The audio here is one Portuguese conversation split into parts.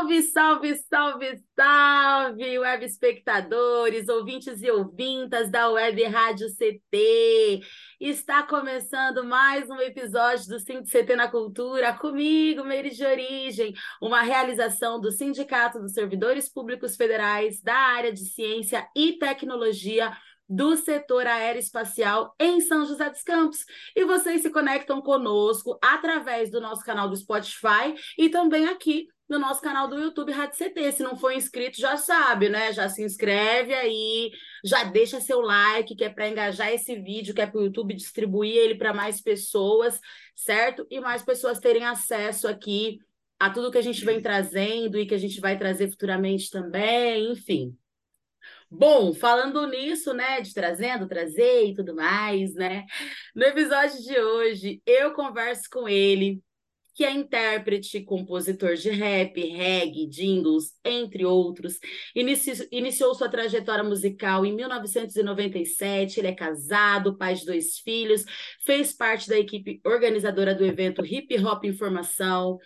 Salve, salve, salve, salve, web espectadores, ouvintes e ouvintas da Web Rádio CT. Está começando mais um episódio do CT na Cultura, comigo, Meire de Origem, uma realização do Sindicato dos Servidores Públicos Federais da área de Ciência e Tecnologia do setor aeroespacial em São José dos Campos. E vocês se conectam conosco através do nosso canal do Spotify e também aqui no nosso canal do YouTube Rádio CT. Se não for inscrito, já sabe, né? Já se inscreve aí, já deixa seu like, que é para engajar esse vídeo, que é para o YouTube distribuir ele para mais pessoas, certo? E mais pessoas terem acesso aqui a tudo que a gente vem trazendo e que a gente vai trazer futuramente também, enfim. Bom, falando nisso, né, de trazendo, trazer e tudo mais, né? No episódio de hoje, eu converso com ele, que é intérprete, compositor de rap, reggae, jingles, entre outros. Inici iniciou sua trajetória musical em 1997. Ele é casado, pai de dois filhos, fez parte da equipe organizadora do evento Hip Hop Informação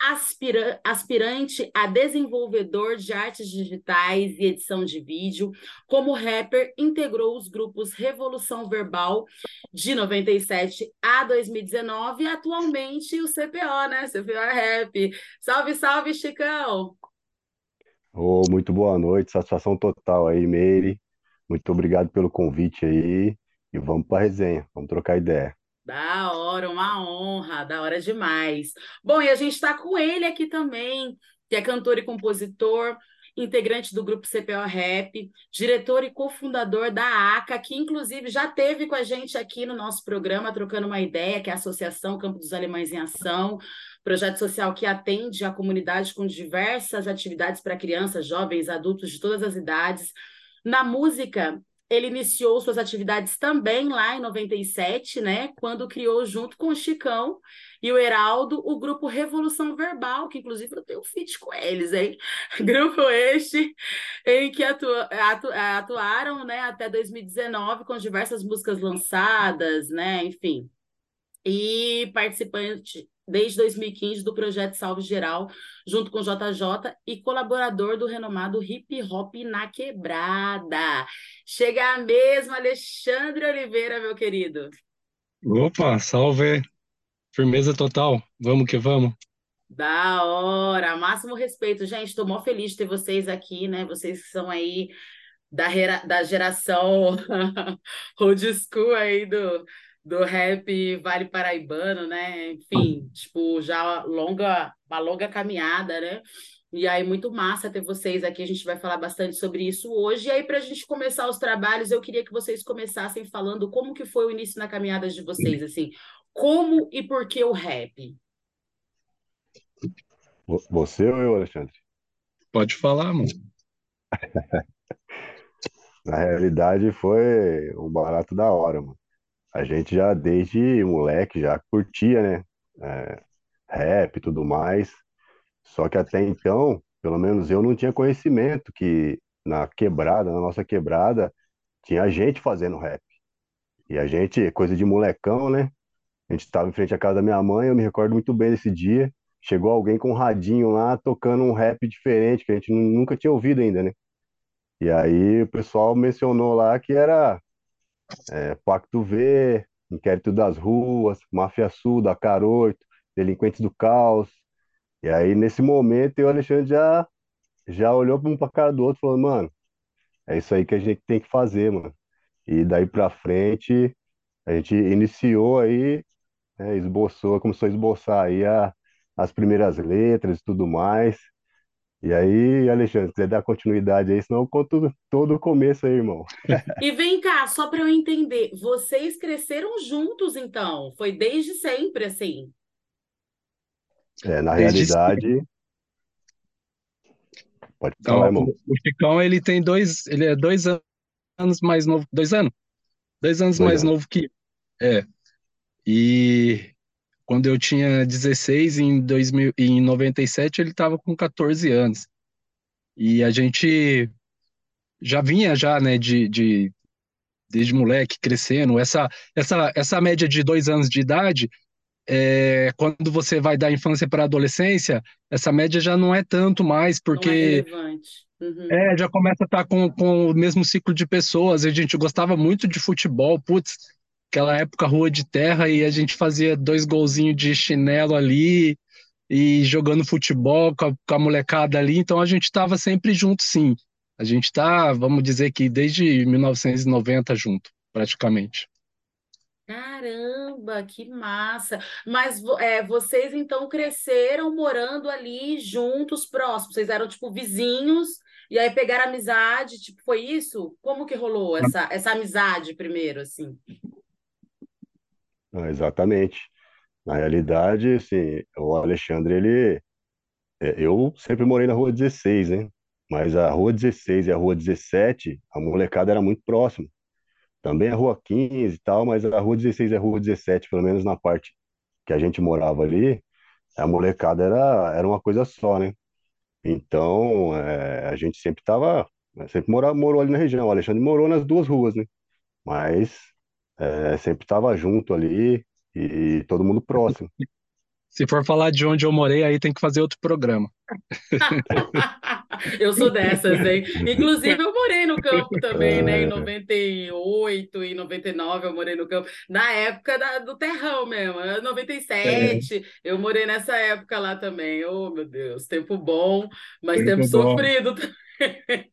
aspira aspirante a desenvolvedor de artes digitais e edição de vídeo. Como rapper, integrou os grupos Revolução Verbal de 97 a 2019 e atualmente o CPO, né? CPO é Rap. Salve, salve, Chicão! Oh, muito boa noite, satisfação total aí, Meire. Muito obrigado pelo convite aí e vamos para a resenha, vamos trocar ideia. Da hora, uma honra, da hora demais. Bom, e a gente está com ele aqui também, que é cantor e compositor, integrante do grupo CPO Rap, diretor e cofundador da ACA, que inclusive já teve com a gente aqui no nosso programa, trocando uma ideia, que é a Associação Campo dos Alemães em Ação, projeto social que atende a comunidade com diversas atividades para crianças, jovens, adultos de todas as idades. Na música, ele iniciou suas atividades também lá em 97, né? Quando criou, junto com o Chicão e o Heraldo, o grupo Revolução Verbal, que inclusive eu tenho um feat com eles, hein? Grupo este em que atu atu atuaram né, até 2019 com diversas músicas lançadas, né? Enfim. E participante desde 2015 do projeto Salve Geral, junto com JJ e colaborador do renomado Hip Hop na Quebrada. Chega mesmo, Alexandre Oliveira, meu querido. Opa, salve! Firmeza total, vamos que vamos. Da hora, máximo respeito. Gente, estou mó feliz de ter vocês aqui, né? Vocês que são aí da, da geração old school aí do, do rap Vale Paraibano, né? Enfim, tipo, já longa, uma longa caminhada, né? E aí, muito massa ter vocês aqui. A gente vai falar bastante sobre isso hoje. E aí, para a gente começar os trabalhos, eu queria que vocês começassem falando como que foi o início na caminhada de vocês, assim. Como e por que o rap? Você ou eu, Alexandre? Pode falar, mano. Na realidade, foi um barato da hora, mano a gente já desde moleque já curtia, né? É, rap e tudo mais. Só que até então, pelo menos eu não tinha conhecimento que na quebrada, na nossa quebrada, tinha gente fazendo rap. E a gente, coisa de molecão, né? A gente estava em frente à casa da minha mãe, eu me recordo muito bem desse dia. Chegou alguém com um radinho lá, tocando um rap diferente, que a gente nunca tinha ouvido ainda, né? E aí o pessoal mencionou lá que era é, Pacto V, Inquérito das Ruas, Máfia Sul, da Caroito, Delinquentes do Caos. E aí, nesse momento, e o Alexandre já, já olhou um pra cara do outro, falando, mano, é isso aí que a gente tem que fazer, mano. E daí pra frente, a gente iniciou aí, né, esboçou, começou a esboçar aí a, as primeiras letras e tudo mais. E aí, Alexandre, se quiser dar continuidade aí, senão eu conto todo o começo aí, irmão. E vem cá, só para eu entender, vocês cresceram juntos, então? Foi desde sempre assim? É, na Desde realidade. Pode falar, então, irmão. O Chicão, ele tem dois, ele é dois anos anos mais novo, dois anos? Dois anos Dois mais anos. novo que é. E quando eu tinha 16, em 2000, em 97, ele estava com 14 anos. E a gente já vinha já, né, de, de desde moleque crescendo. Essa, essa, essa média de dois anos de idade, é, quando você vai da infância para a adolescência, essa média já não é tanto mais, é porque relevante. Uhum. é, já começa a estar com, com o mesmo ciclo de pessoas. A gente gostava muito de futebol, putz, aquela época rua de terra e a gente fazia dois golzinhos de chinelo ali e jogando futebol com a, com a molecada ali. Então a gente estava sempre junto, sim. A gente está, vamos dizer que desde 1990 junto, praticamente. Caramba, que massa! Mas é, vocês então cresceram morando ali juntos, próximos. Vocês eram tipo vizinhos e aí pegaram amizade, tipo, foi isso? Como que rolou essa, essa amizade primeiro, assim? Ah, exatamente. Na realidade, assim, o Alexandre, ele, é, eu sempre morei na rua 16, né? Mas a rua 16 e a rua 17, a molecada era muito próxima. Também a rua 15 e tal, mas a rua 16 e a rua 17, pelo menos na parte que a gente morava ali, a molecada era, era uma coisa só, né? Então, é, a gente sempre tava, sempre morava, morou ali na região. O Alexandre morou nas duas ruas, né? Mas é, sempre tava junto ali e todo mundo próximo. Se for falar de onde eu morei, aí tem que fazer outro programa. Eu sou dessas, hein? Inclusive, eu morei no campo também, né? Em É, 98 e 99 eu morei no campo. Na época da- do terrão mesmo, era É, 97, eu morei nessa época lá também. Oh, meu Deus, tempo bom, mas tempo bom, sofrido também,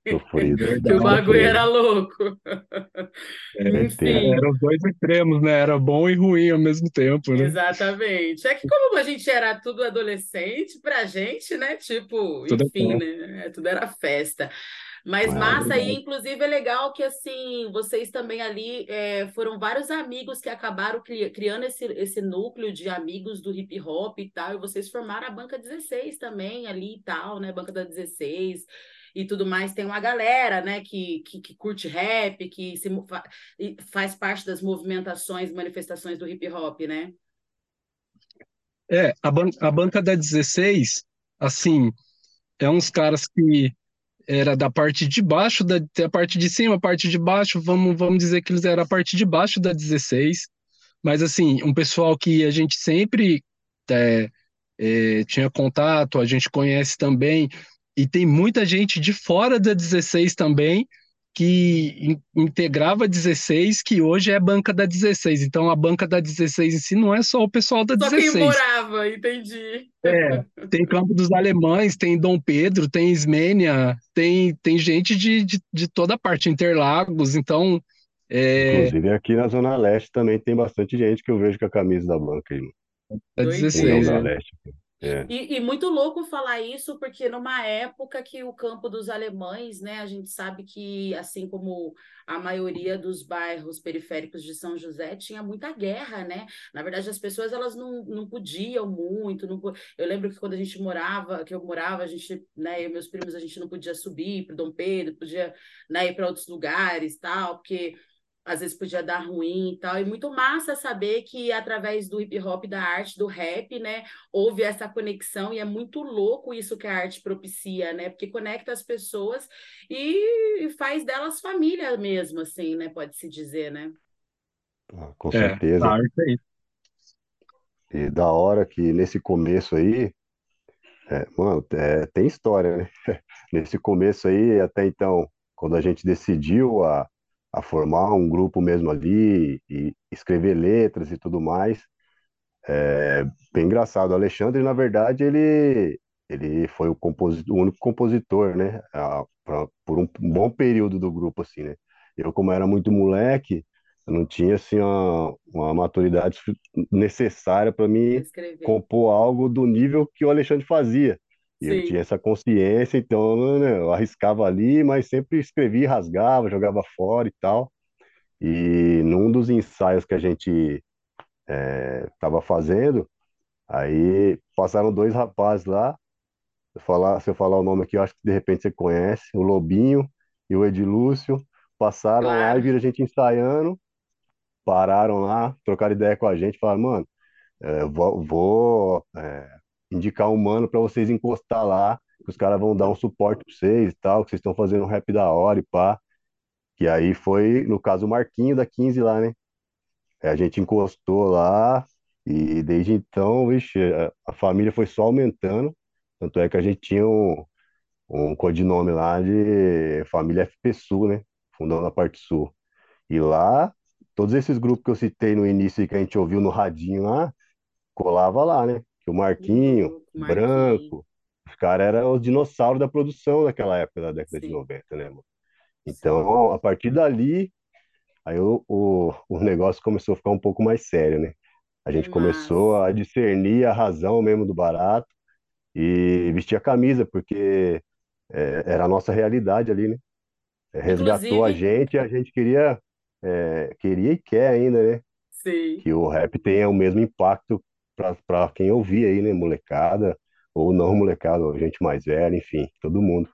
sofrido, que o bagulho era louco. É. Enfim. eram os dois extremos, né? Era bom e ruim ao mesmo tempo, né? Exatamente. É que como a gente era tudo adolescente, pra gente, né? Tipo, Tudo é enfim, bom, né? Tudo era festa. Mas É massa, e inclusive é legal que assim, vocês também ali é, foram vários amigos que acabaram cri- criando esse, esse núcleo de amigos do hip hop e tal, e vocês formaram a Banca 16 também ali e tal, né? Banca da 16 e tudo mais. Tem uma galera, né, que, que, que curte rap, que se, faz parte das movimentações, manifestações do hip hop, né? É, a, ban a banca da 16, assim, é uns caras que era da parte de baixo, da, da parte de cima, a parte de baixo, vamos, vamos dizer que eles eram a parte de baixo da 16, mas assim, um pessoal que a gente sempre é, é, tinha contato, a gente conhece também, e tem muita gente de fora da 16 também, que in- integrava a 16, que hoje é a banca da 16. Então, a banca da 16 em si não é só o pessoal da Só quem 16. morava, entendi. É, tem Campo dos Alemães, tem Dom Pedro, tem Ismênia, tem, tem gente de, de, de toda parte, Interlagos, então, é, Inclusive aqui na Zona Leste também tem bastante gente que eu vejo com a camisa da banca aí, da União 16, da né? Leste. É, E, e muito louco falar isso, porque numa época que o campo dos alemães, né, a gente sabe que, assim como a maioria dos bairros periféricos de São José, tinha muita guerra, né? Na verdade, as pessoas elas não, não podiam muito. Não, eu lembro que quando a gente morava, que eu morava, a gente, né, eu e meus primos, a gente não podia subir para Dom Pedro, podia, né, ir para outros lugares, tal, porque às vezes podia dar ruim e tal. E muito massa saber que através do hip hop, da arte, do rap, né, houve essa conexão e é muito louco isso que a arte propicia, né? Porque conecta as pessoas e faz delas família mesmo, assim, né? Pode-se dizer, né? ah, com É, certeza. a arte é isso. E da hora que nesse começo aí, é, mano, é, tem história, né? Nesse começo aí, até então, quando a gente decidiu a, a formar um grupo mesmo ali e escrever letras e tudo mais, é bem engraçado. O Alexandre, na verdade, ele, ele foi o, composi- o único compositor, né? a- pra- por um bom período do grupo, assim, né? Eu, como era muito moleque, eu não tinha, assim, uma, uma maturidade necessária para mim escrever. compor algo do nível que o Alexandre fazia. E eu tinha essa consciência, então, né, eu arriscava ali, mas sempre escrevia, rasgava, jogava fora e tal. E num dos ensaios que a gente estava fazendo, aí passaram dois rapazes lá. Se eu falar, se eu falar o nome aqui, eu acho que de repente você conhece, o Lobinho e o Edilúcio. passaram lá e Claro. viram a gente ensaiando, pararam lá, trocaram ideia com a gente, falaram, mano, é, vou, vou, é, indicar um mano pra vocês encostar lá, que os caras vão dar um suporte pra vocês e tal, que vocês estão fazendo um rap da hora e pá. Que aí foi, no caso, o Marquinho da 15 lá, né? Aí a gente encostou lá e desde então, vixe, a, família foi só aumentando. Tanto é que a gente tinha um, um codinome lá de Família FP Sul, né? Fundão da parte sul. E lá, todos esses grupos que eu citei no início e que a gente ouviu no radinho lá, colava lá, né? Que o Marquinho, Louco, Marquinhos. Branco, os caras eram os dinossauros da produção daquela época, da década de Sim, 90, né, mano? sim. Então, a partir dali, aí o, o, o negócio começou a ficar um pouco mais sério, né? A gente começou massa. a discernir a razão mesmo do barato e vestir a camisa, porque é, era a nossa realidade ali, né? É, Resgatou a Inclusive, gente e a gente queria, é, queria e quer ainda, né? sim. Que o rap tenha o mesmo impacto para quem ouvir aí, né? Molecada, ou não molecada, ou gente mais velha, enfim, todo mundo.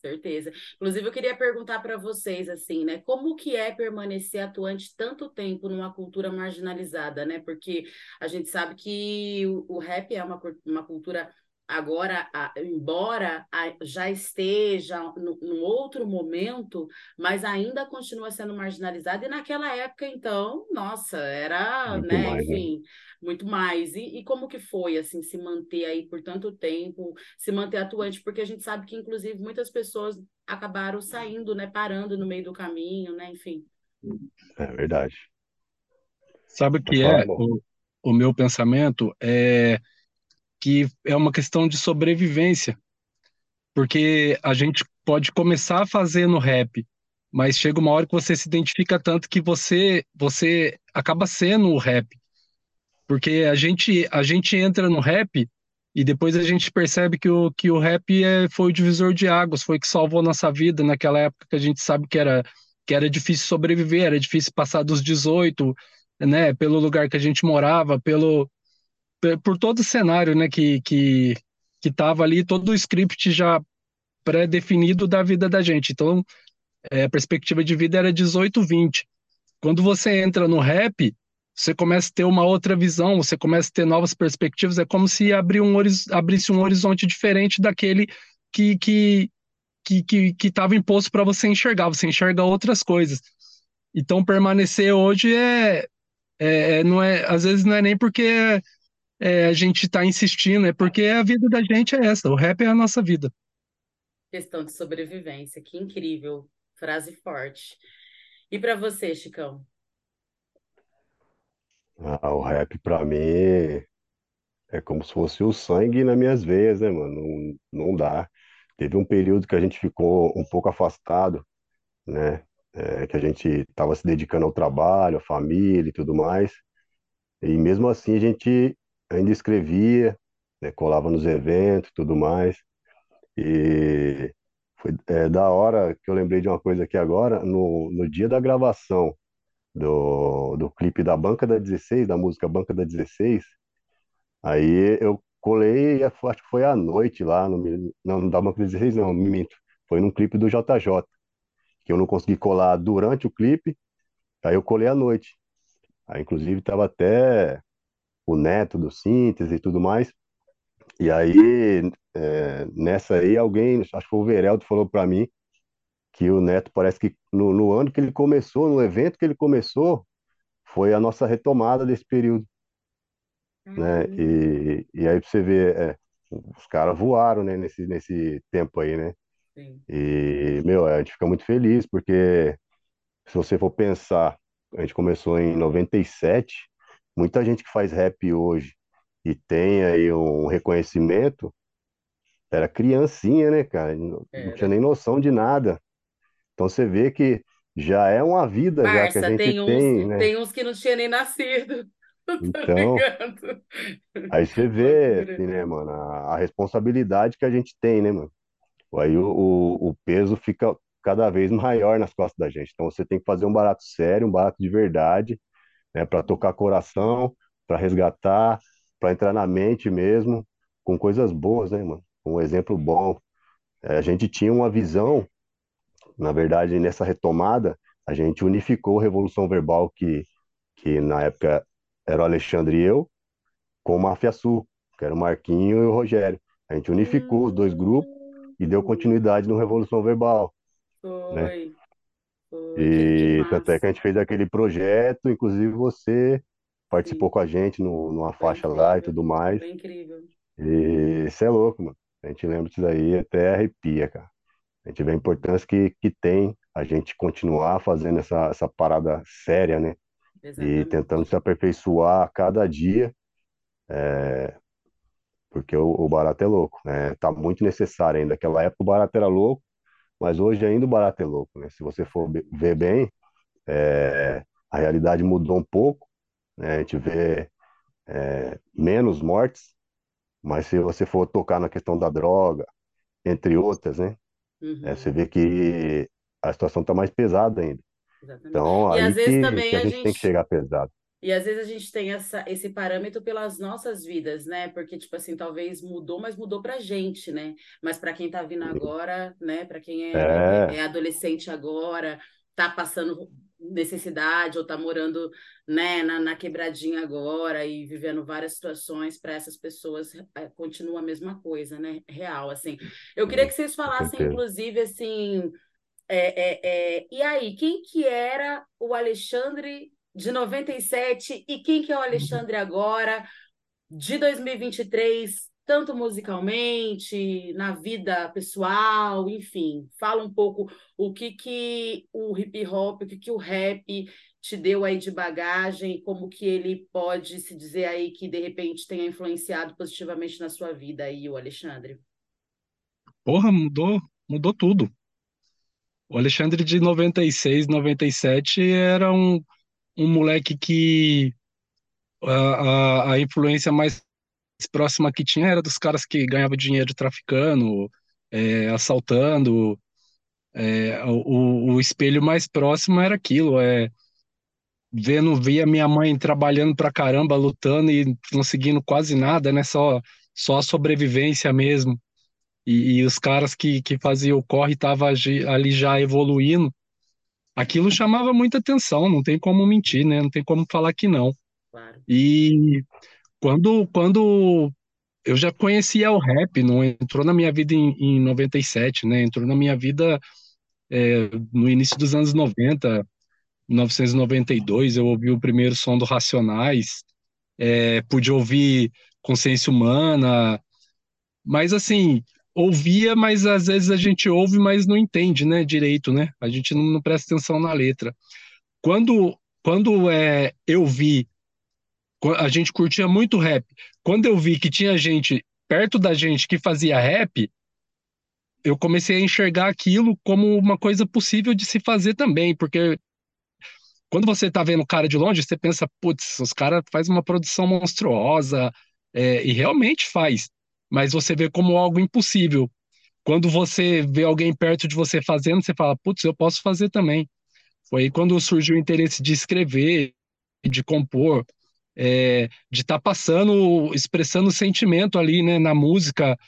Certeza. Inclusive, eu queria perguntar para vocês, assim, né? Como que é permanecer atuante tanto tempo numa cultura marginalizada, né? Porque a gente sabe que o, o rap é uma, uma cultura agora, a- embora a- já esteja no, num outro momento, mas ainda continua sendo marginalizada. E naquela época, então, nossa, era, Muito né? mais, né? Enfim, muito mais. E, e como que foi, assim, se manter aí por tanto tempo? se manter atuante, porque a gente sabe que, inclusive, muitas pessoas acabaram saindo, né, parando no meio do caminho, né, enfim. É verdade. Sabe o que é? O, o meu pensamento é que é uma questão de sobrevivência, porque a gente pode começar no rap, mas chega uma hora que você se identifica tanto que você você acaba sendo o rap, porque a gente a gente entra no rap e depois a gente percebe que o que o rap é, foi o divisor de águas, foi o que salvou nossa vida naquela época que a gente sabe que era que era difícil sobreviver, era difícil passar dos 18, né, pelo lugar que a gente morava, pelo pe- por todo o cenário, né, que que que tava ali, todo o script já pré-definido da vida da gente. Então, é, a perspectiva de vida era 18, 20. Quando você entra no rap, você começa a ter uma outra visão, você começa a ter novas perspectivas, é como se abrir um, abrisse um horizonte diferente daquele que que que que que estava imposto para você enxergar, você enxerga outras coisas. Então permanecer hoje é, é é- não é às vezes não é nem porque é, a gente está insistindo, é porque a vida da gente é essa, o rap é a nossa vida. Questão de sobrevivência, que incrível, frase forte. E para você, Chicão? Ah, o rap pra mim é como se fosse o sangue nas minhas veias, né, mano? Não, não dá. Teve um período que a gente ficou um pouco afastado, né? É, que a gente estava se dedicando ao trabalho, à família e tudo mais. E mesmo assim a gente ainda escrevia, né? Colava nos eventos tudo mais. E foi é, da hora que eu lembrei de uma coisa aqui agora, no, no dia da gravação do, do clipe da Banca da 16, da música Banca da 16, aí eu colei, acho que foi à noite lá, no, não, da Banca da 16 não, me minto, foi num clipe do JJ, que eu não consegui colar durante o clipe, aí eu colei à noite. Aí inclusive tava até o neto do Síntese e tudo mais, e aí é, nessa aí alguém, acho que foi o Vereldo, falou para mim que o Neto parece que no, no ano que ele começou, no evento que ele começou, foi a nossa retomada desse período, né? Caramba. E, e aí você ver, é, os caras voaram, né, nesse, nesse tempo aí, né? Sim. E, meu, a gente fica muito feliz, porque se você for pensar, a gente começou em 97, muita gente que faz rap hoje e tem aí um reconhecimento, era criancinha, né, cara? Não, não tinha nem noção de nada. Então você vê que já é uma vida já que a gente tem uns, tem, né? tem uns que não tinha nem nascido. Tô Então, aí você vê, assim, né, mano, a, a responsabilidade que a gente tem, né, mano? Aí o, o, o peso fica cada vez maior nas costas da gente. Então você tem que fazer um barato sério, um barato de verdade, né, para tocar coração, para resgatar, para entrar na mente mesmo, com coisas boas, né, mano? Um exemplo bom. É, a gente tinha uma visão Na verdade, nessa retomada, a gente unificou a Revolução Verbal, que, que na época era o Alexandre e eu, com o Máfia Sul, que era o Marquinho e o Rogério. A gente unificou os dois grupos e deu continuidade no Revolução Verbal, né? Foi, foi, que, E tanto é que a gente fez aquele projeto, inclusive você participou Sim, com a gente no, numa foi faixa lá e incrível, tudo mais. foi incrível. E isso é louco, mano. A gente lembra disso daí e até arrepia, cara. A gente vê a importância que, que tem a gente continuar fazendo essa, essa parada séria, né? E tentando Exatamente. se aperfeiçoar a cada dia, porque o, o barato é louco, né? Tá muito necessário ainda. Naquela época o barato era louco, mas hoje ainda o barato é louco, né? Se você for ver bem, é, a realidade mudou um pouco, né? A gente vê é, menos mortes, mas se você for tocar na questão da droga, entre outras, né? É, você Uhum, vê que a situação está mais pesada ainda. exatamente. Então, E às aí vezes que, também que a a gente tem que chegar pesado. E às vezes a gente tem essa, esse parâmetro pelas nossas vidas, né? Porque, tipo assim, talvez mudou, mas mudou pra gente, né? Mas para quem tá vindo agora, né? Para quem é, é, é É, adolescente agora, tá passando necessidade ou tá morando, né, na, na quebradinha agora e vivendo várias situações, para essas pessoas é, continua a mesma coisa, né? Real, assim. Eu queria que vocês falassem, inclusive, assim. É, é, é, e aí, quem que era o Alexandre de 97 e quem que é o Alexandre agora, de 2023, tanto musicalmente, na vida pessoal, enfim, fala um pouco o que que o hip hop, o que que o rap te deu aí de bagagem, como que ele pode se dizer aí que de repente tenha influenciado positivamente na sua vida aí, o Alexandre. Porra, mudou, mudou tudo. O Alexandre de 96, 97 era um, um moleque que a, a, a influência mais próxima que tinha era dos caras que ganhavam dinheiro traficando, é, assaltando. É, o, o espelho mais próximo era aquilo, é, vendo, via minha mãe trabalhando pra caramba, lutando e conseguindo quase nada, né? Só, só a sobrevivência mesmo. E, e os caras que, que faziam o corre estavam ali já evoluindo. Aquilo chamava muita atenção, não tem como mentir, né? Não tem como falar que não. Claro. E quando, quando eu já conhecia o rap, não entrou na minha vida em, em 97, né? Entrou na minha vida é, no início dos anos 90, 1992, eu ouvi o primeiro som do Racionais, é, pude ouvir Consciência Humana, mas assim, ouvia, mas às vezes a gente ouve, mas não entende, né, direito, né? A gente não, não presta atenção na letra. Quando, quando é, eu vi, a gente curtia muito rap, quando eu vi que tinha gente perto da gente que fazia rap, eu comecei a enxergar aquilo como uma coisa possível de se fazer também, porque quando você tá vendo o cara de longe, você pensa, putz, os caras fazem uma produção monstruosa, é, e realmente faz, mas você vê como algo impossível. Quando você vê alguém perto de você fazendo, você fala, putz, eu posso fazer também. Foi aí quando surgiu o interesse de escrever, de compor, é, de estar tá passando, expressando sentimento ali, né, na música.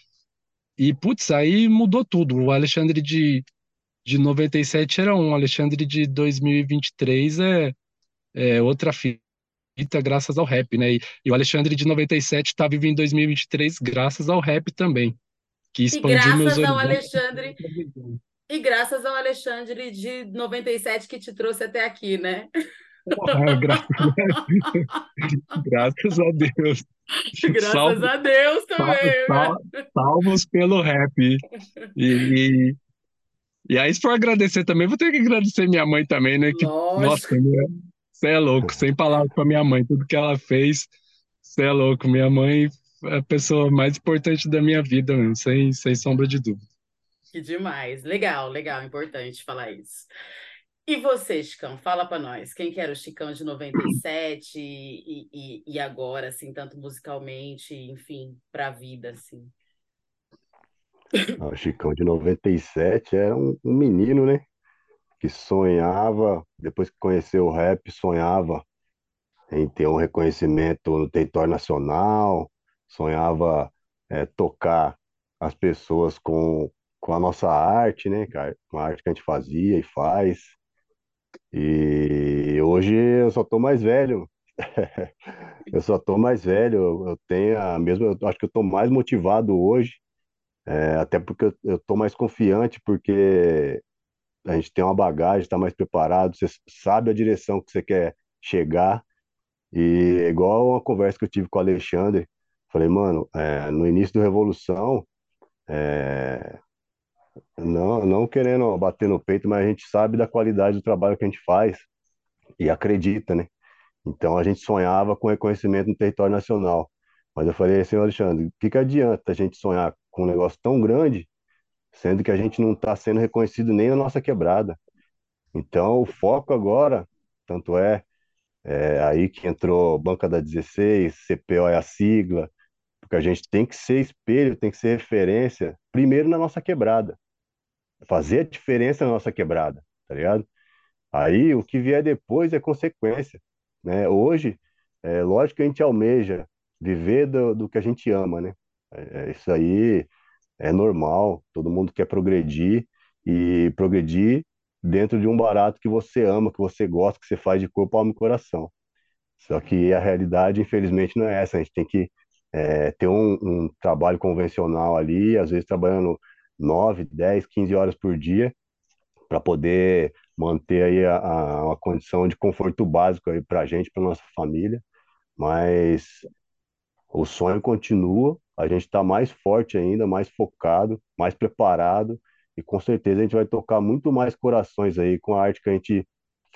E, putz, aí mudou tudo. O Alexandre de, de 97 era um, o Alexandre de 2023 é, é outra fita, graças ao rap, né? E, e o Alexandre de 97 está vivendo em 2023 graças ao rap também, que E expandiu meus graças ao horizontes. Alexandre E graças ao Alexandre de 97 que te trouxe até aqui, né? Porra, gra- graças a Deus. Graças Salvo, a Deus sal- também. né? sal- salvos pelo rap. E, e, e aí, se for agradecer também, vou ter que agradecer minha mãe também, né? Que, nossa, Lógico. Você é louco, sem palavras com a minha mãe, tudo que ela fez, você é louco. Minha mãe é a pessoa mais importante da minha vida, mesmo, sem, sem sombra de dúvida. Que demais. Legal, legal, importante falar isso. E você, Chicão, fala pra nós, quem que era o Chicão de 97 e, e, e agora, assim, tanto musicalmente, enfim, pra vida, assim. Ah, O Chicão de 97 era um, um menino, né? Que sonhava, depois que conheceu o rap, sonhava em ter um reconhecimento no território nacional, sonhava é, tocar as pessoas com, com a nossa arte, né, cara? Com a arte que a gente fazia e faz. E hoje eu só tô mais velho. Eu só tô mais velho, eu tenho a mesma, eu acho que eu tô mais motivado hoje, é, até porque eu, eu tô mais confiante, porque a gente tem uma bagagem, está mais preparado, você sabe a direção que você quer chegar. E igual uma conversa que eu tive com o Alexandre, falei, mano, é, no início da Revolução, é, não, não querendo bater no peito, mas a gente sabe da qualidade do trabalho que a gente faz e acredita, né? Então a gente sonhava com reconhecimento no território nacional. Mas eu falei assim, Alexandre, o que que adianta a gente sonhar com um negócio tão grande, sendo que a gente não está sendo reconhecido nem na nossa quebrada? Então o foco agora, tanto é, é aí que entrou Banca da 16, CPO é a sigla, porque a gente tem que ser espelho, tem que ser referência, primeiro na nossa quebrada. Fazer a diferença na nossa quebrada, tá ligado? Aí o que vier depois é consequência, né? Hoje, é lógico que a gente almeja viver do, do que a gente ama, né? É, é, isso aí é normal, todo mundo quer progredir e progredir dentro de um barato que você ama, que você gosta, que você faz de corpo, alma e coração. Só que a realidade, infelizmente, não é essa. A gente tem que é, ter um, um trabalho convencional ali, às vezes trabalhando 9, 10, 15 horas por dia, para poder manter aí a, a, uma condição de conforto básico para a gente, para nossa família. Mas o sonho continua, a gente está mais forte ainda, mais focado, mais preparado, e com certeza a gente vai tocar muito mais corações aí com a arte que a gente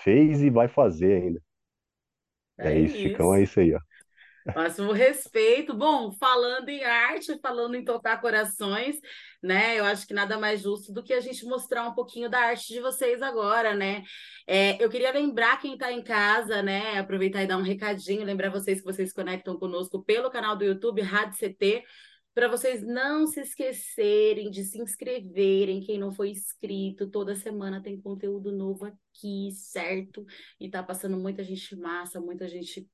fez e vai fazer ainda. É, É isso, Chicão, é isso. isso aí, ó. Máximo respeito. Bom, falando em arte, falando em tocar corações, né? Eu acho que nada mais justo do que a gente mostrar um pouquinho da arte de vocês agora, né? É, eu queria lembrar quem está em casa, né? Aproveitar e dar um recadinho, lembrar vocês que vocês conectam conosco pelo canal do YouTube Rádio CT, para vocês não se esquecerem de se inscreverem, quem não foi inscrito, toda semana tem conteúdo novo aqui, certo? E tá passando muita gente massa, muita gente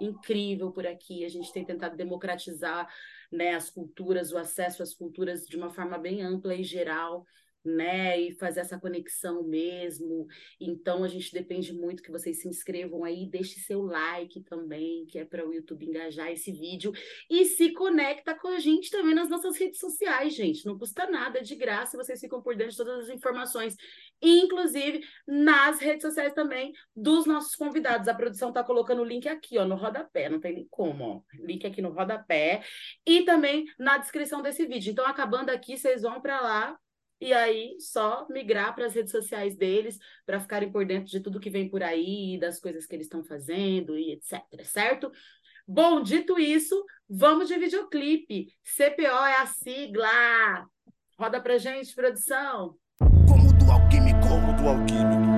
incrível por aqui. A gente tem tentado democratizar, né, as culturas, o acesso às culturas de uma forma bem ampla e geral, né, e fazer essa conexão mesmo. Então a gente depende muito que vocês se inscrevam aí, deixe seu like também, que é para o YouTube engajar esse vídeo e se conecta com a gente também nas nossas redes sociais, gente. Não custa nada, é de graça, vocês ficam por dentro de todas as informações, inclusive nas redes sociais também dos nossos convidados. A produção tá colocando o link aqui, ó, no rodapé, não tem nem como, ó. Link aqui no rodapé e também na descrição desse vídeo. Então, acabando aqui, vocês vão para lá e aí só migrar para as redes sociais deles para ficarem por dentro de tudo que vem por aí, das coisas que eles estão fazendo e etc, certo? Bom, dito isso, vamos de videoclipe. CPO é a sigla. Roda pra gente, produção. Do alquímico.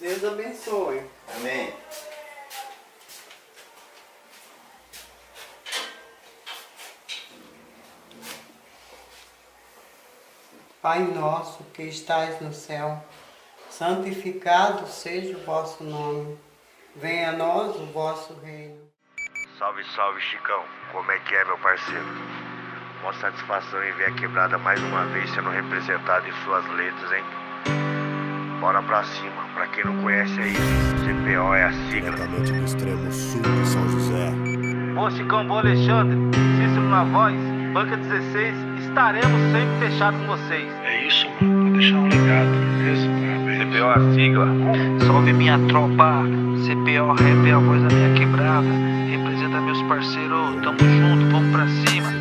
Deus abençoe. Amém. Pai nosso que estais no céu, santificado seja o vosso nome. Venha a nós o vosso reino. Salve, salve, Chicão. Como é que é, meu parceiro? Uma satisfação em ver a quebrada mais uma vez sendo representada em suas letras, hein? Bora pra cima. Pra quem não conhece aí, CPO é a sigla. Diretamente do extremo sul de São José. Bom Chicão, bom Alexandre, Cícero na voz, Banca 16, estaremos sempre fechados com vocês. É isso, mano. Vou deixar um legado, beleza? Parabéns. CPO é a sigla. Salve minha tropa, CPO Rap é a voz da minha quebrada, representa meus parceiros, tamo junto, vamos pra cima.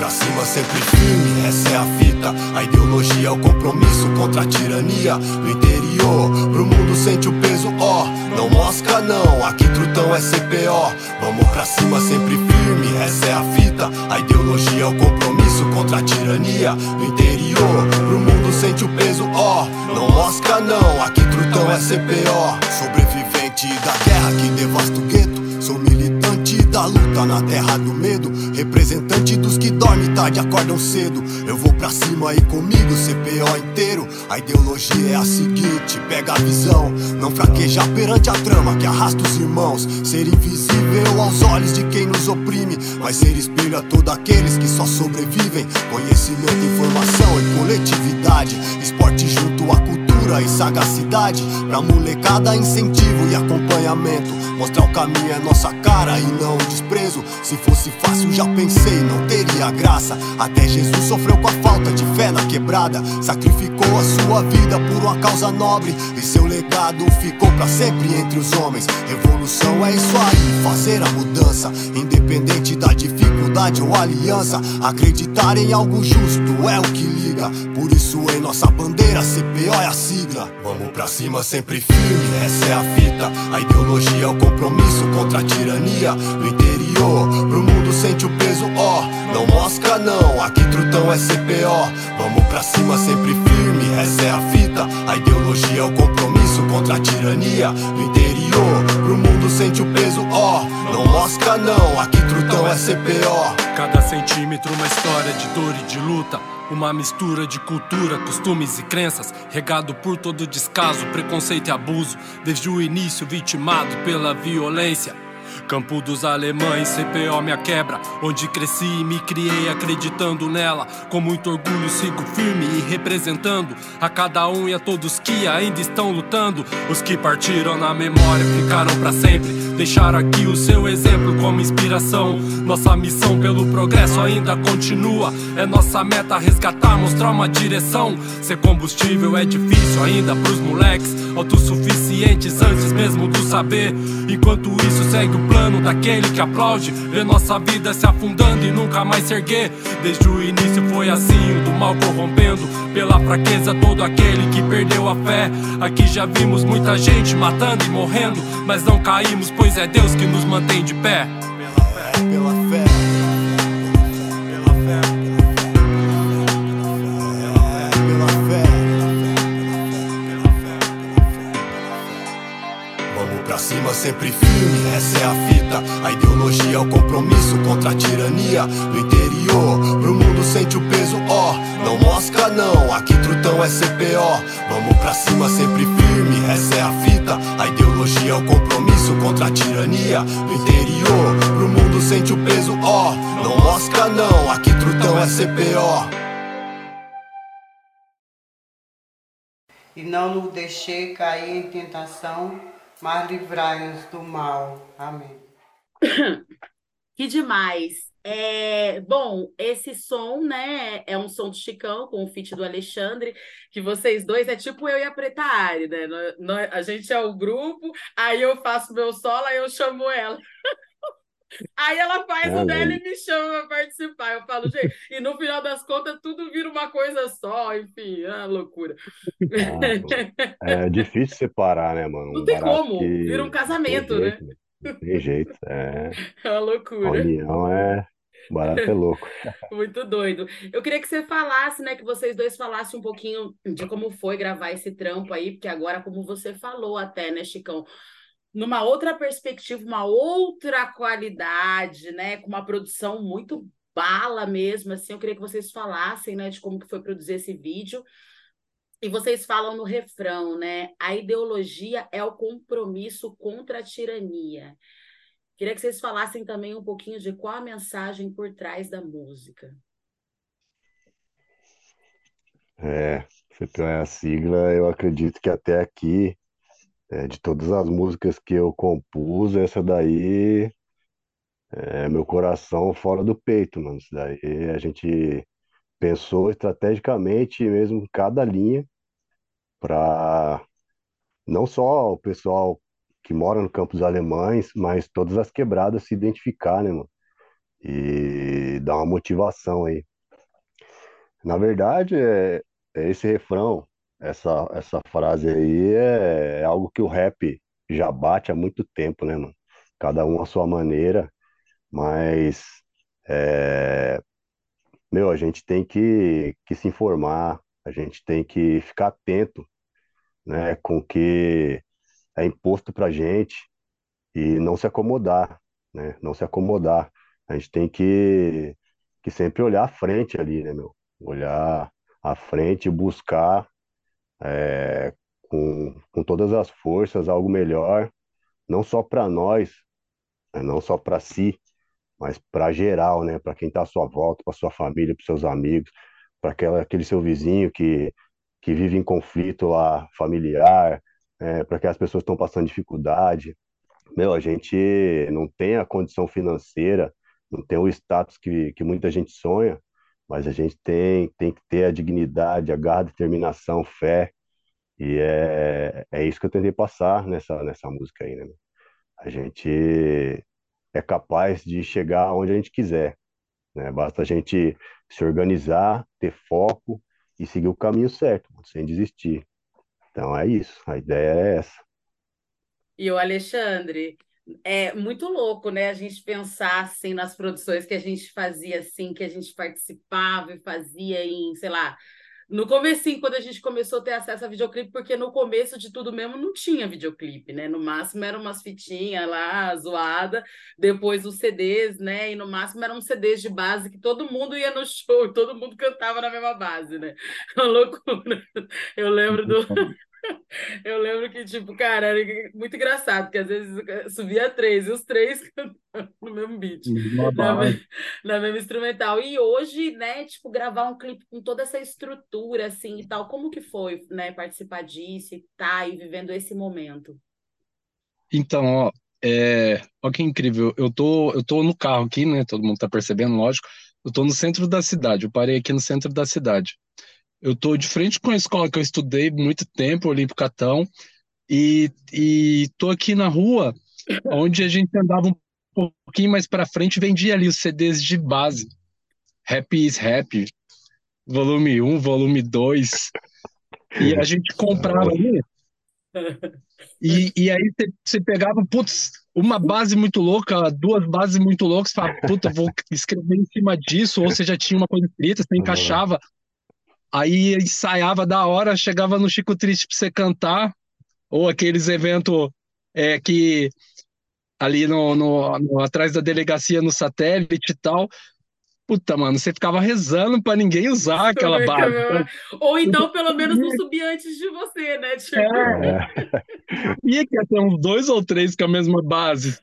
Pra cima sempre firme, essa é a fita. A ideologia é o compromisso contra a tirania. No interior, pro mundo sente o peso, ó. Não mosca não, aqui trutão é CPO. Vamos pra cima sempre firme, essa é a fita. A ideologia é o compromisso contra a tirania. No interior, pro mundo sente o peso, ó. Não mosca não, aqui trutão é CPO. Sobrevivente da guerra que devasta o gueto. Sou militante da luta na terra do medo. Representante dos que dormem tarde acordam cedo. Eu vou pra cima e comigo, CPO inteiro. A ideologia é a seguinte: pega a visão. Não fraquejar perante a trama que arrasta os irmãos. Ser invisível aos olhos de quem nos oprime. Mas ser espelho a todos aqueles que só sobrevivem. Conhecimento, informação e coletividade. Esporte junto à cultura e sagacidade. Pra molecada, incentivo e acompanhamento. Mostrar o caminho é nossa cara e não desprezo. Se fosse fácil, já pensei, não teria graça. Até Jesus sofreu com a falta de fé na quebrada. Sacrificou a sua vida por uma causa nobre. E seu legado ficou pra sempre entre os homens. Revolução é isso aí, fazer a mudança. Independente da dificuldade ou aliança. Acreditar em algo justo é o que Por isso, em nossa bandeira, CPO é a sigla. Vamos pra cima, sempre firme, essa é a fita. A ideologia é o compromisso contra a tirania. No interior, pro mundo sente o peso, ó. Não mosca não, aqui trutão é CPO. Vamos pra cima, sempre firme, essa é a fita. A ideologia é o compromisso contra a tirania. No interior, pro mundo sente o peso, ó. Não mosca não, aqui trutão é CPO. Cada centímetro uma história de dor e de luta. Uma mistura de cultura, costumes e crenças, regado por todo descaso, preconceito e abuso, desde o início vitimado pela violência. Campo dos Alemães, CPO minha quebra, onde cresci e me criei acreditando nela. Com muito orgulho sigo firme e representando a cada um e a todos que ainda estão lutando. Os que partiram na memória ficaram para sempre. Deixar aqui o seu exemplo como inspiração. Nossa missão pelo progresso ainda continua. É nossa meta resgatar, mostrar uma direção. Ser combustível é difícil ainda pros moleques. Autossuficientes antes mesmo do saber. Enquanto isso segue o plano daquele que aplaude. Ver nossa vida se afundando e nunca mais se erguer. Desde o início foi assim, o do mal corrompendo. Pela fraqueza, todo aquele que perdeu a fé. Aqui já vimos muita gente matando e morrendo. Mas não caímos, pois é Deus que nos mantém de pé. Pela fé, Pela sempre firme, essa é a fita. A ideologia é o compromisso contra a tirania. No interior, pro mundo sente o peso, ó. Não mosca não, aqui trutão é CPO. Vamos pra cima, sempre firme, essa é a fita. A ideologia é o compromisso contra a tirania. No interior, pro mundo sente o peso, ó. Não mosca não, aqui trutão é CPO. E não nos deixe cair em tentação, mas livrai-nos do mal. Amém. Que demais. É, bom, esse som, né, é um som do Chicão com o feat do Alexandre, que vocês dois é tipo eu e a Preta Ari, né? A gente é o grupo, aí eu faço meu solo, aí eu chamo ela. Aí ela faz É, o dela e me chama para participar. Eu falo, gente, e no final das contas tudo vira uma coisa só, enfim, é uma loucura. Ah, É difícil separar, né, mano? Não Um tem como, que vira um tem casamento, né? jeito, velho. Não tem jeito. É, É uma a loucura. união é. O barato é louco. Muito doido. Eu queria que você falasse, né, que vocês dois falassem um pouquinho de como foi gravar esse trampo aí, porque agora, como você falou até, né, Chicão, numa outra perspectiva, uma outra qualidade, né, com uma produção muito bala mesmo, assim, eu queria que vocês falassem, né, de como que foi produzir esse vídeo. E vocês falam no refrão, né? A ideologia é o compromisso contra a tirania. Queria que vocês falassem também um pouquinho de qual a mensagem por trás da música. É, CPO é a sigla. Eu acredito que até aqui, é, de todas as músicas que eu compus, essa daí é meu coração fora do peito, mano. Isso daí a gente pensou estrategicamente mesmo cada linha para não só o pessoal que mora no Campos Alemães, mas todas as quebradas se identificar, né, mano? E dar uma motivação aí. Na verdade, é, é esse refrão, essa, essa frase aí é, é algo que o rap já bate há muito tempo, né, mano? Cada um à sua maneira, mas é, meu, a gente tem que, que se informar, a gente tem que ficar atento, né, com o que é imposto pra gente e não se acomodar. né? Não se acomodar. A gente tem que, que sempre olhar à frente ali, né, meu? Olhar à frente buscar é, com, com todas as forças algo melhor, não só para nós, né? não só para si, mas para geral, né? Para quem está à sua volta, para sua família, para seus amigos, para aquele seu vizinho que, que vive em conflito lá familiar, é, para aquelas pessoas que estão passando dificuldade. Meu, a gente não tem a condição financeira, não tem o status que, que muita gente sonha, mas a gente tem, tem que ter a dignidade, a garra, determinação, fé, e é, é isso que eu tentei passar nessa, nessa música aí, né? A gente é capaz de chegar onde a gente quiser, né? Basta a gente se organizar, ter foco e seguir o caminho certo, sem desistir. Então é isso, a ideia é essa. E o Alexandre, é muito louco, né? A gente pensar assim nas produções que a gente fazia assim, que a gente participava e fazia em, sei lá, no começo, quando a gente começou a ter acesso a videoclipe, porque no começo de tudo mesmo não tinha videoclipe, né? No máximo eram umas fitinhas lá, zoada, depois os CDs, né? E no máximo eram CDs de base que todo mundo ia no show, todo mundo cantava na mesma base, né? Uma loucura. Eu lembro do Eu lembro que, tipo, cara, era muito engraçado, porque às vezes subia três, e os três no mesmo beat, na, na mesma instrumental. E hoje, né, tipo, gravar um clipe com toda essa estrutura, assim, e tal, como que foi, né, participar disso e tá aí vivendo esse momento? Então, ó, é... ó que incrível, eu tô, eu tô no carro aqui, né, todo mundo tá percebendo, lógico, eu tô no centro da cidade, eu parei aqui no centro da cidade. Eu estou de frente com a escola que eu estudei muito tempo, Olímpio Catão, e estou aqui na rua, onde a gente andava um pouquinho mais para frente vendia ali os CDs de base. Happy is Happy, volume 1, volume 2. E a gente comprava ali. E, e aí você pegava, putz, uma base muito louca, duas bases muito loucas, falava, puta, vou escrever em cima disso, ou você já tinha uma coisa escrita, você encaixava Aí ensaiava da hora, chegava no Chico Triste pra você cantar, ou aqueles eventos é, que ali no, no, no, atrás da delegacia no satélite e tal. Puta, mano, você ficava rezando para ninguém usar aquela base. Ou então, pelo menos, não subir antes de você, né? Tipo... É. Ia que ter uns dois ou três com a mesma base.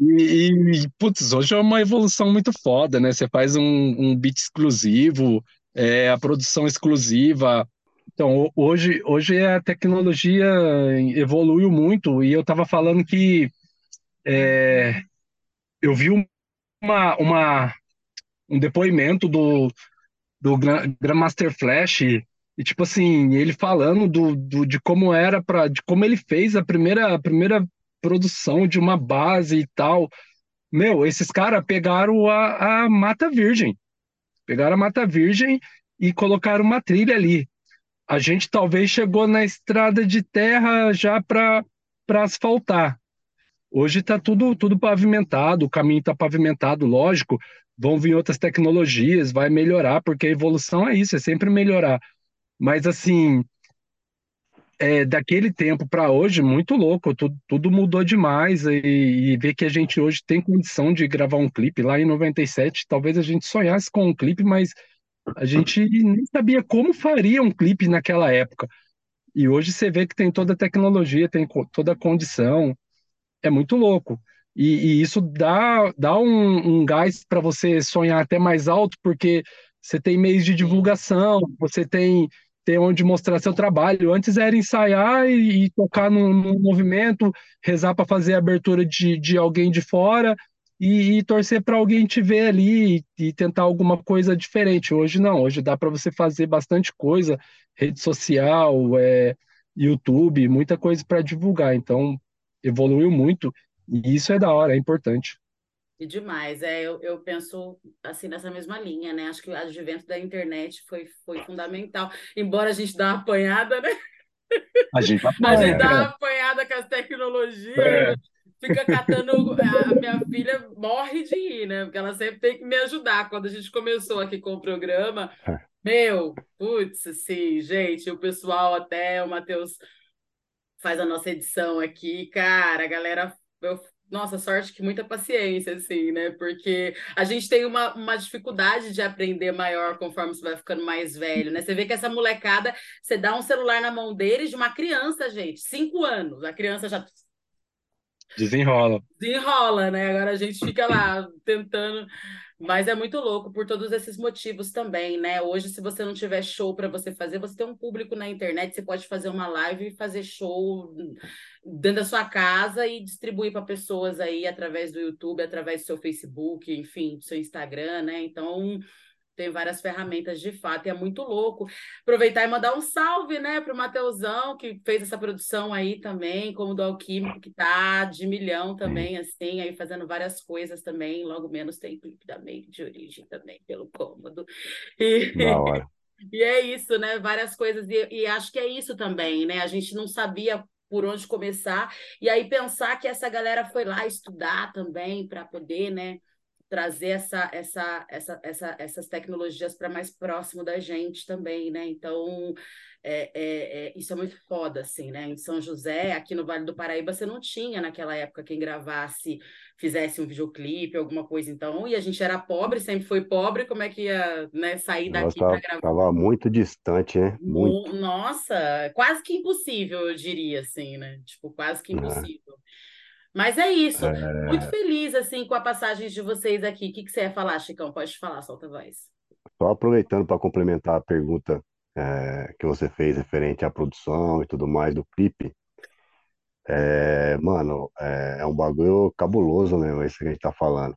E, e, putz, hoje é uma evolução muito foda, né? Você faz um, um beat exclusivo, é, a produção exclusiva. Então, hoje, hoje a tecnologia evoluiu muito e eu estava falando que é, eu vi uma, uma, um depoimento do, do Grandmaster Flash e tipo assim ele falando do, do de como era para de como ele fez a primeira a primeira produção de uma base e tal meu esses caras pegaram a, a Mata Virgem Pegaram a Mata Virgem e colocaram uma trilha ali. A gente talvez chegou na estrada de terra já para asfaltar. Hoje está tudo, tudo pavimentado, o caminho está pavimentado, lógico. Vão vir outras tecnologias, vai melhorar, porque a evolução é isso, é sempre melhorar. Mas assim, é, daquele tempo para hoje, muito louco, tudo, tudo mudou demais e, e, ver que a gente hoje tem condição de gravar um clipe lá em 97, talvez a gente sonhasse com um clipe, mas a gente nem sabia como faria um clipe naquela época. E hoje você vê que tem toda a tecnologia, tem toda a condição, é muito louco. E, e isso dá, dá um, um gás para você sonhar até mais alto, porque você tem meios de divulgação, você tem ter onde mostrar seu trabalho. Antes era ensaiar e, e tocar num, movimento, rezar para fazer a abertura de, de alguém de fora e, e torcer para alguém te ver ali e, e, tentar alguma coisa diferente. Hoje não, hoje dá para você fazer bastante coisa, rede social, é, YouTube, muita coisa para divulgar. Então evoluiu muito e isso é da hora, é importante. E demais, é, eu, eu penso assim nessa mesma linha, né? Acho que o advento da internet foi, foi fundamental, embora a gente dá uma apanhada, né? A gente, a gente dá uma apanhada com as tecnologias, é. fica catando. A minha filha morre de rir, né? Porque ela sempre tem que me ajudar. Quando a gente começou aqui com o programa, é. meu, putz, assim, gente, o pessoal até, o Matheus faz a nossa edição aqui, cara, a galera. Eu nossa, sorte que muita paciência, assim, né? Porque a gente tem uma, uma dificuldade de aprender maior conforme você vai ficando mais velho, né? Você vê que essa molecada, você dá um celular na mão deles de uma criança, gente, cinco anos, a criança já Desenrola. desenrola, né? Agora a gente fica lá tentando. Mas é muito louco por todos esses motivos também, né? Hoje, se você não tiver show para você fazer, você tem um público na internet, você pode fazer uma live e fazer show dentro da sua casa e distribuir para pessoas aí através do YouTube, através do seu Facebook, enfim, do seu Instagram, né? Então, tem várias ferramentas de fato, e é muito louco. Aproveitar e mandar um salve, né, para o Mateusão, que fez essa produção aí também, como do Alquímico, que tá de milhão também, assim, aí fazendo várias coisas também. Logo menos tem clipe da Make de origem também, pelo cômodo. E, Da hora. e é isso, né? Várias coisas, e, e acho que é isso também, né? A gente não sabia por onde começar, e aí pensar que essa galera foi lá estudar também para poder, né? Trazer essa, essa, essa, essa, essas tecnologias para mais próximo da gente também, né? Então, é, é, é, isso é muito foda, assim, né? Em São José, aqui no Vale do Paraíba, você não tinha naquela época quem gravasse, fizesse um videoclipe, alguma coisa. Então, e a gente era pobre, sempre foi pobre, como é que ia, né, sair daqui para gravar? tava muito distante, né? Muito. Mu- Nossa, quase que impossível, eu diria, assim, né? Tipo, quase que É, impossível. Mas é isso. Muito é, feliz, assim, com a passagem de vocês aqui. O que que você ia falar, Chicão? Pode falar, solta a voz. só aproveitando para complementar a pergunta é, que você fez referente à produção e tudo mais do clipe, é, mano, é, é um bagulho cabuloso, né? Isso que a gente tá falando.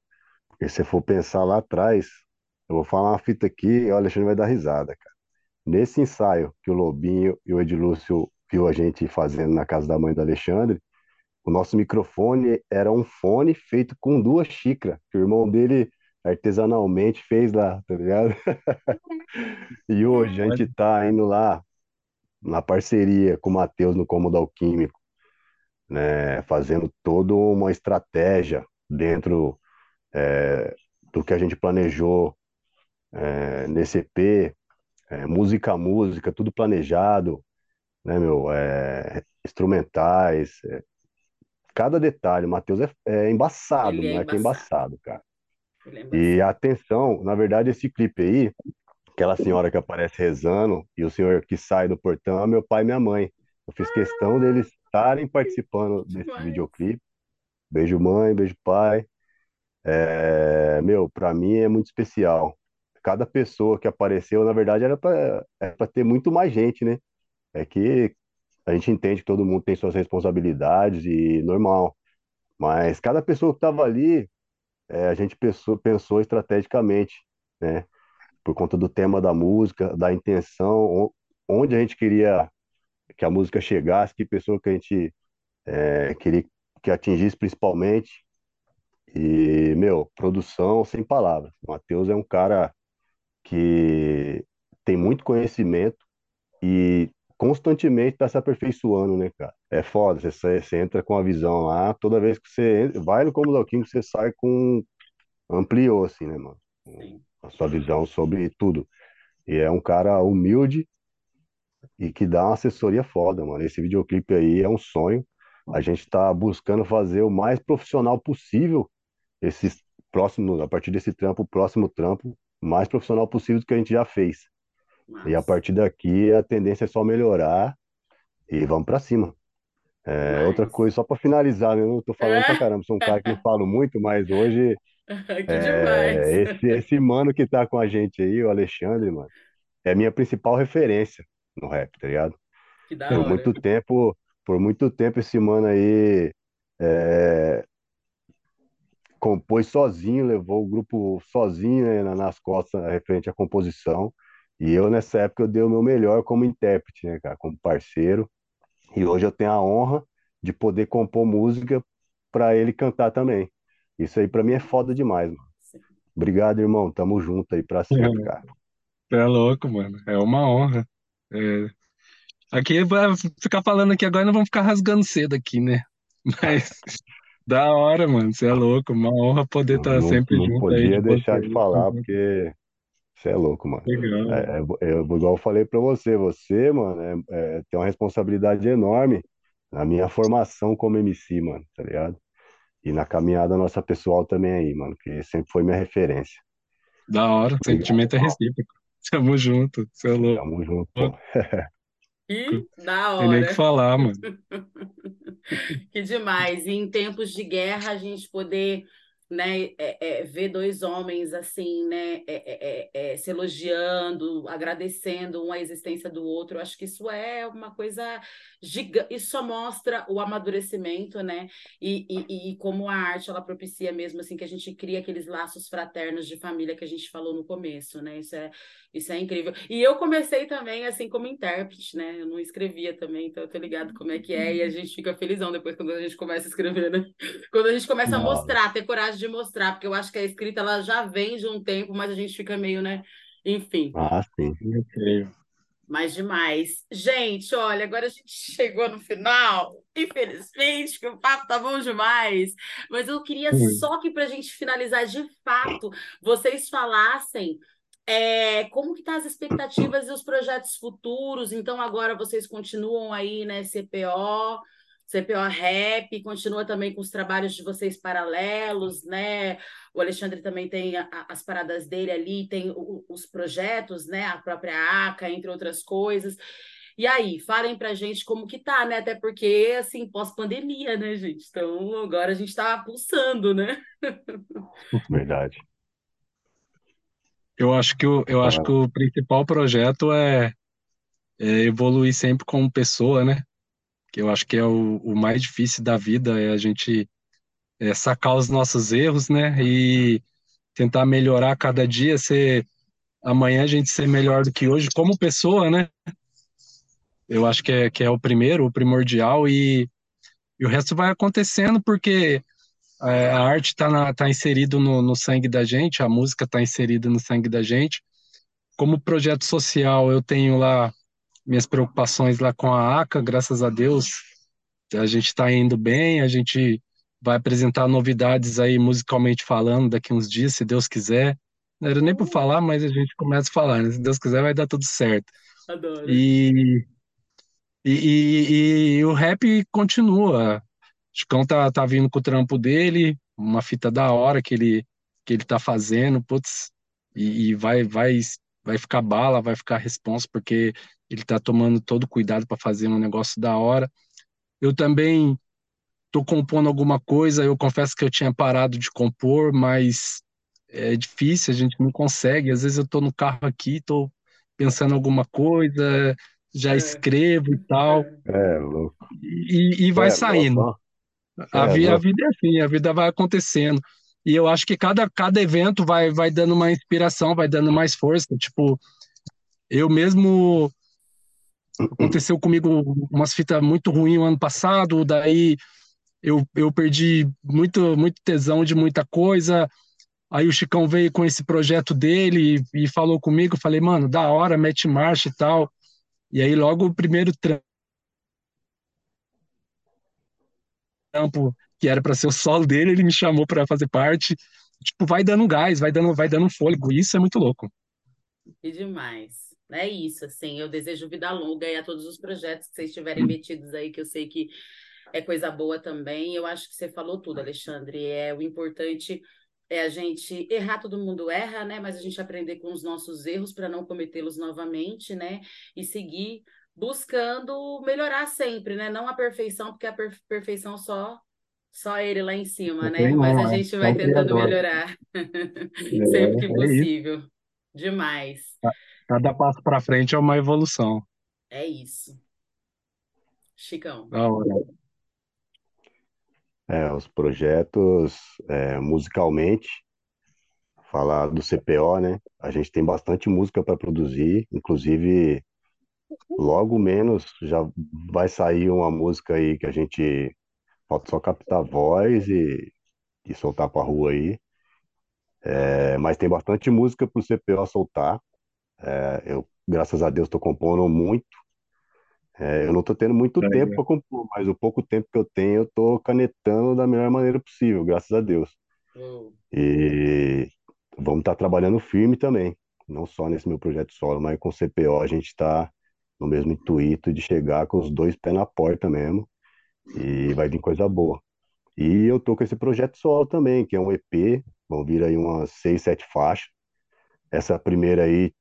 Porque se for pensar lá atrás, eu vou falar uma fita aqui e o Alexandre vai dar risada, cara. Nesse ensaio que o Lobinho e o Edilúcio viu a gente fazendo na casa da mãe do Alexandre, o nosso microfone era um fone feito com duas xícaras, que o irmão dele artesanalmente fez lá, tá ligado? E hoje a gente tá indo lá na parceria com o Matheus no Cômodo Alquímico, né, fazendo toda uma estratégia dentro é, do que a gente planejou é, nesse EP, é, música a música, tudo planejado, né, meu, é, instrumentais, é, cada detalhe. O Matheus é, é embaçado, Ele é moleque é embaçado. embaçado, cara. É E embaçado. atenção, na verdade, esse clipe aí, aquela senhora que aparece rezando e o senhor que sai do portão é meu pai e minha mãe. Eu fiz questão deles estarem participando desse videoclipe. Beijo, mãe, beijo, pai. É, meu, pra mim é muito especial. Cada pessoa que apareceu, na verdade, era pra é ter muito mais gente, né? É que a gente entende que todo mundo tem suas responsabilidades e normal. Mas cada pessoa que estava ali, é, a gente pensou, pensou estrategicamente, né? Por conta do tema da música, da intenção, onde a gente queria que a música chegasse, que pessoa que a gente é, queria que atingisse principalmente. E, meu, produção sem palavras. O Matheus é um cara que tem muito conhecimento e constantemente está se aperfeiçoando, né, cara? É foda, você, você entra com a visão lá, toda vez que você entra, vai no Cômodo Alquímico, você sai com ampliou, assim, né, mano? A sua visão sobre tudo. E é um cara humilde e que dá uma assessoria foda, mano. Esse videoclipe aí é um sonho. A gente tá buscando fazer o mais profissional possível esse próximo, a partir desse trampo, o próximo trampo, o mais profissional possível do que a gente já fez. E a partir daqui a tendência é só melhorar e vamos pra cima. É, outra Demais. coisa, só pra finalizar? Eu tô falando pra É? caramba, sou um cara que não falo muito, mas hoje Que demais. é, esse, esse mano que tá com a gente aí, o Alexandre, mano, é a minha principal referência no rap, tá ligado? Que da Por hora. muito tempo, por muito tempo esse mano aí é, compôs sozinho, levou o grupo sozinho, né, na- nas costas referente à composição. E eu nessa época eu dei o meu melhor como intérprete, né, cara, como parceiro. E hoje eu tenho a honra de poder compor música para ele cantar também. Isso aí pra mim é foda demais, mano. Obrigado, irmão. Tamo junto aí pra sempre, cara. Você é louco, mano. É uma honra. É, Aqui vai ficar falando aqui agora, não vamos ficar rasgando cedo aqui, né? Mas da hora, mano. Você é louco. Uma honra poder estar Não, sempre não junto aí podia de deixar de falar, porque você é louco, mano. Legal. É, é, é, igual eu falei pra você, você, mano, é, é, tem uma responsabilidade enorme na minha formação como MC, mano, tá ligado? e na caminhada nossa pessoal também aí, mano, que sempre foi minha referência. Da hora, o sentimento é recíproco. Tamo junto, você é louco. Tamo junto. Que da Tem nem o que hora. falar, mano. Que demais. E em tempos de guerra, a gente poder, né, é, é, ver dois homens assim, né, é, é, é, é, se elogiando, agradecendo um a existência do outro, eu acho que isso é uma coisa gigante. Isso só mostra o amadurecimento, né, e, e, e como a arte ela propicia mesmo assim que a gente cria aqueles laços fraternos de família que a gente falou no começo, né? Isso é isso é incrível. E eu comecei também assim como intérprete, né? Eu não escrevia também, então eu tô ligado como é que é e a gente fica felizão depois quando a gente começa a escrever, né? Quando a gente começa a mostrar, ter coragem de mostrar, porque eu acho que a escrita ela já vem de um tempo, mas a gente fica meio, né? Enfim, Ah, sim. Incrível. mas demais. Gente, olha, agora a gente chegou no final, infelizmente, que o papo tá bom demais. Mas eu queria só que para a gente finalizar de fato, vocês falassem é, como que tá as expectativas e os projetos futuros. Então, agora vocês continuam aí, né, CPO, CPO Rap, continua também com os trabalhos de vocês paralelos, né? O Alexandre também tem a- as paradas dele ali, tem o- os projetos, né? A própria ACA, entre outras coisas. E aí, falem pra gente como que tá, né? Até porque, assim, pós-pandemia, né, gente? Então, agora a gente tá pulsando, né? Verdade. Eu acho que o, eu acho Ah, que o principal projeto é, é evoluir sempre como pessoa, né? Que eu acho que é o, o mais difícil da vida, é a gente é, sacar os nossos erros, né? E tentar melhorar cada dia, ser amanhã a gente ser melhor do que hoje como pessoa, né? Eu acho que é, que é o primeiro, o primordial, e, e o resto vai acontecendo porque é, a arte está tá inserido no, no sangue da gente, a música está inserida no sangue da gente. Como projeto social, eu tenho lá minhas preocupações lá com a ACA, graças a Deus, a gente está indo bem, a gente vai apresentar novidades aí musicalmente falando daqui uns dias, se Deus quiser. Não era nem para falar, mas a gente começa a falar, né? Se Deus quiser, vai dar tudo certo. Adoro. E, e, e, e o rap continua. Chicão tá, tá vindo com o trampo dele, uma fita da hora que ele, que ele tá fazendo, putz, e, e vai, vai, vai ficar bala, vai ficar responsa, porque ele tá tomando todo cuidado para fazer um negócio da hora. Eu também tô compondo alguma coisa, eu confesso que eu tinha parado de compor, mas é difícil, a gente não consegue. Às vezes eu tô no carro aqui, tô pensando alguma coisa, já É, escrevo e tal, é. é, louco. e, e vai É, saindo. louco. A, É, vi, a vida é assim, a vida vai acontecendo. E eu acho que cada, cada evento vai, vai dando uma inspiração, vai dando mais força. Tipo, eu mesmo aconteceu comigo umas fitas muito ruins o ano passado, daí eu, eu perdi muito, muito tesão de muita coisa. Aí o Chicão veio com esse projeto dele e, e falou comigo, falei, mano, da hora, mete marcha e tal. E aí logo o primeiro trampo que era para ser o solo dele, ele me chamou para fazer parte. Tipo, vai dando gás, vai dando, vai dando fôlego. Isso é muito louco. E demais. É isso, assim, eu desejo vida longa e a todos os projetos que vocês estiverem metidos aí, que eu sei que é coisa boa também. Eu acho que você falou tudo, Alexandre. É o importante é a gente errar, todo mundo erra, né? Mas a gente aprender com os nossos erros para não cometê-los novamente, né? E seguir buscando melhorar sempre, né? Não a perfeição, porque a per- perfeição só só ele lá em cima, Não né? Mas a gente vai tentando melhorar É, sempre que é possível. Demais. Cada passo para frente é uma evolução. É isso. Chicão. Da hora. É, os projetos é, musicalmente, falar do CPO, né? A gente tem bastante música para produzir, inclusive logo menos já vai sair uma música aí que a gente falta só captar a voz e, e soltar para rua aí. É, mas tem bastante música para o CPO soltar. É, eu, graças a Deus, estou compondo muito. É, eu não estou tendo muito tempo Legal. para compor, mas o pouco tempo que eu tenho, eu estou canetando da melhor maneira possível, graças a Deus. Uou. E vamos estar trabalhando firme também, não só nesse meu projeto solo, mas com o CPO a gente está no mesmo intuito de chegar com os dois pés na porta mesmo, e vai vir coisa boa. E eu tô com esse projeto solo também, que é um EP, vão vir aí umas seis, sete faixas. Essa primeira aí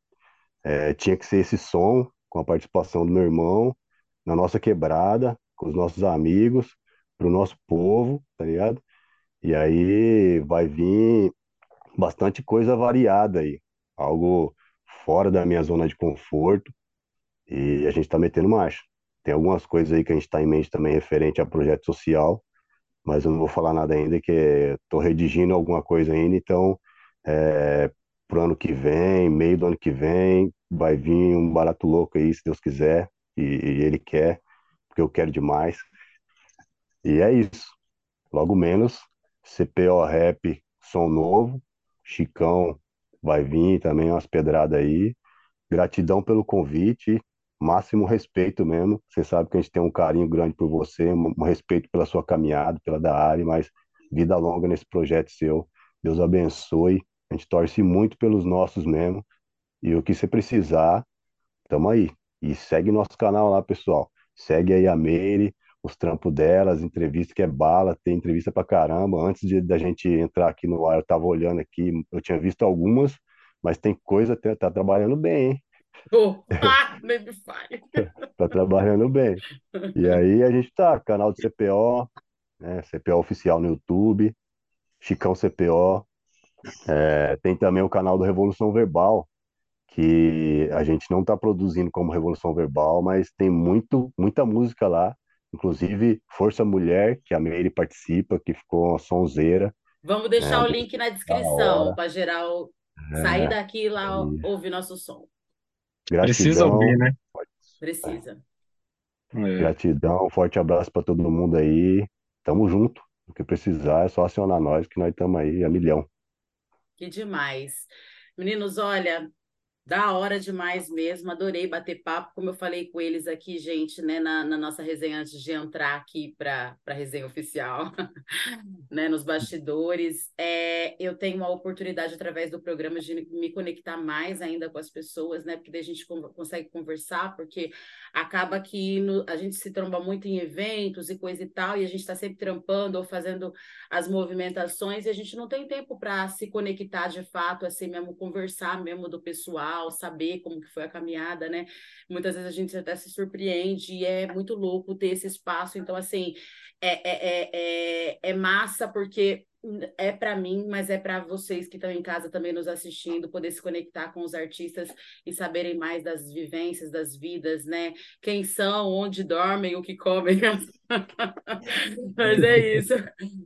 é, tinha que ser esse som, com a participação do meu irmão, na nossa quebrada, com os nossos amigos, pro nosso povo, tá ligado? E aí vai vir bastante coisa variada aí, algo fora da minha zona de conforto, e a gente tá metendo marcha. Tem algumas coisas aí que a gente está em mente também referente a projeto social, mas eu não vou falar nada ainda, que estou redigindo alguma coisa ainda, então é, pro ano que vem, meio do ano que vem, vai vir um barato louco aí, se Deus quiser, e, e ele quer, porque eu quero demais. E é isso. Logo menos, CPO Rap, som novo, Chicão vai vir também umas pedradas aí. Gratidão pelo convite, máximo respeito mesmo. Você sabe que a gente tem um carinho grande por você, um respeito pela sua caminhada, pela da área, mas vida longa nesse projeto seu. Deus abençoe. A gente torce muito pelos nossos mesmo. E o que você precisar, tamo aí. E segue nosso canal lá, pessoal. Segue aí a Meire, os trampos dela, as entrevistas que é bala, tem entrevista pra caramba. Antes de, da gente entrar aqui no ar, eu tava olhando aqui, eu tinha visto algumas, mas tem coisa, tá, tá trabalhando bem, hein? Opa, nem me fale. tá trabalhando bem. E aí a gente tá, canal do CPO, né, CPO oficial no YouTube, Chicão CPO. É, tem também o canal do Revolução Verbal, que a gente não está produzindo como Revolução Verbal, mas tem muito, muita música lá, inclusive Força Mulher, que a Meire participa, que ficou uma sonzeira. Vamos deixar é, o link na descrição para geral sair daqui e lá ouvir nosso som. Gratidão. Precisa ouvir, né? Precisa. É. Gratidão, forte abraço para todo mundo aí. Tamo junto. O que precisar é só acionar nós, que nós estamos aí a milhão. Que demais. Meninos, olha, da hora demais mesmo, adorei bater papo, como eu falei com eles aqui, gente, né, na, na nossa resenha antes de entrar aqui para a resenha oficial, né, nos bastidores. É, eu tenho a oportunidade, através do programa, de me conectar mais ainda com as pessoas, né, porque daí a gente consegue conversar, porque acaba que no, a gente se tromba muito em eventos e coisa e tal, e a gente está sempre trampando ou fazendo as movimentações, e a gente não tem tempo para se conectar de fato, assim mesmo, conversar mesmo do pessoal saber como que foi a caminhada, né? Muitas vezes a gente até se surpreende e é muito louco ter esse espaço. Então, assim, é, é, é, é massa porque é para mim, mas é para vocês que estão em casa também nos assistindo, poder se conectar com os artistas e saberem mais das vivências, das vidas, né? Quem são, onde dormem, o que comem. mas é isso.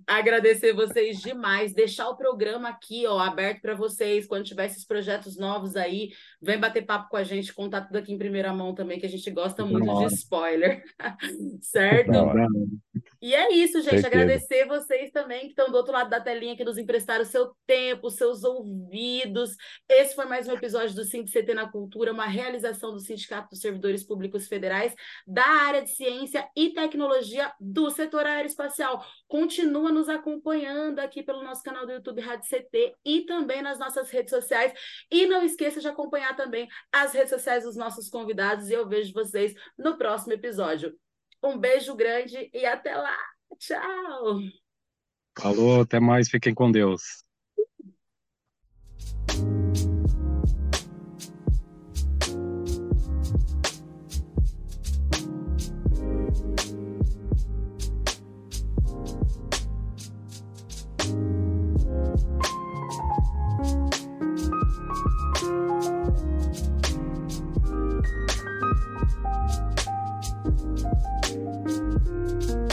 Agradecer vocês demais, deixar o programa aqui, ó, aberto para vocês, quando tiver esses projetos novos aí, vem bater papo com a gente, contar tudo aqui em primeira mão também, que a gente gosta muito de spoiler. certo? E é isso, gente. Certeza. Agradecer vocês também que estão do outro lado da telinha, que nos emprestaram o seu tempo, seus ouvidos. Esse foi mais um episódio do CT na Cultura, uma realização do Sindicato dos Servidores Públicos Federais da área de Ciência e Tecnologia do setor aeroespacial. Continua nos acompanhando aqui pelo nosso canal do YouTube Rádio CT e também nas nossas redes sociais. E não esqueça de acompanhar também as redes sociais dos nossos convidados. E eu vejo vocês no próximo episódio. Um beijo grande e até lá. Tchau. Falou, até mais. Fiquem com Deus. Thank you.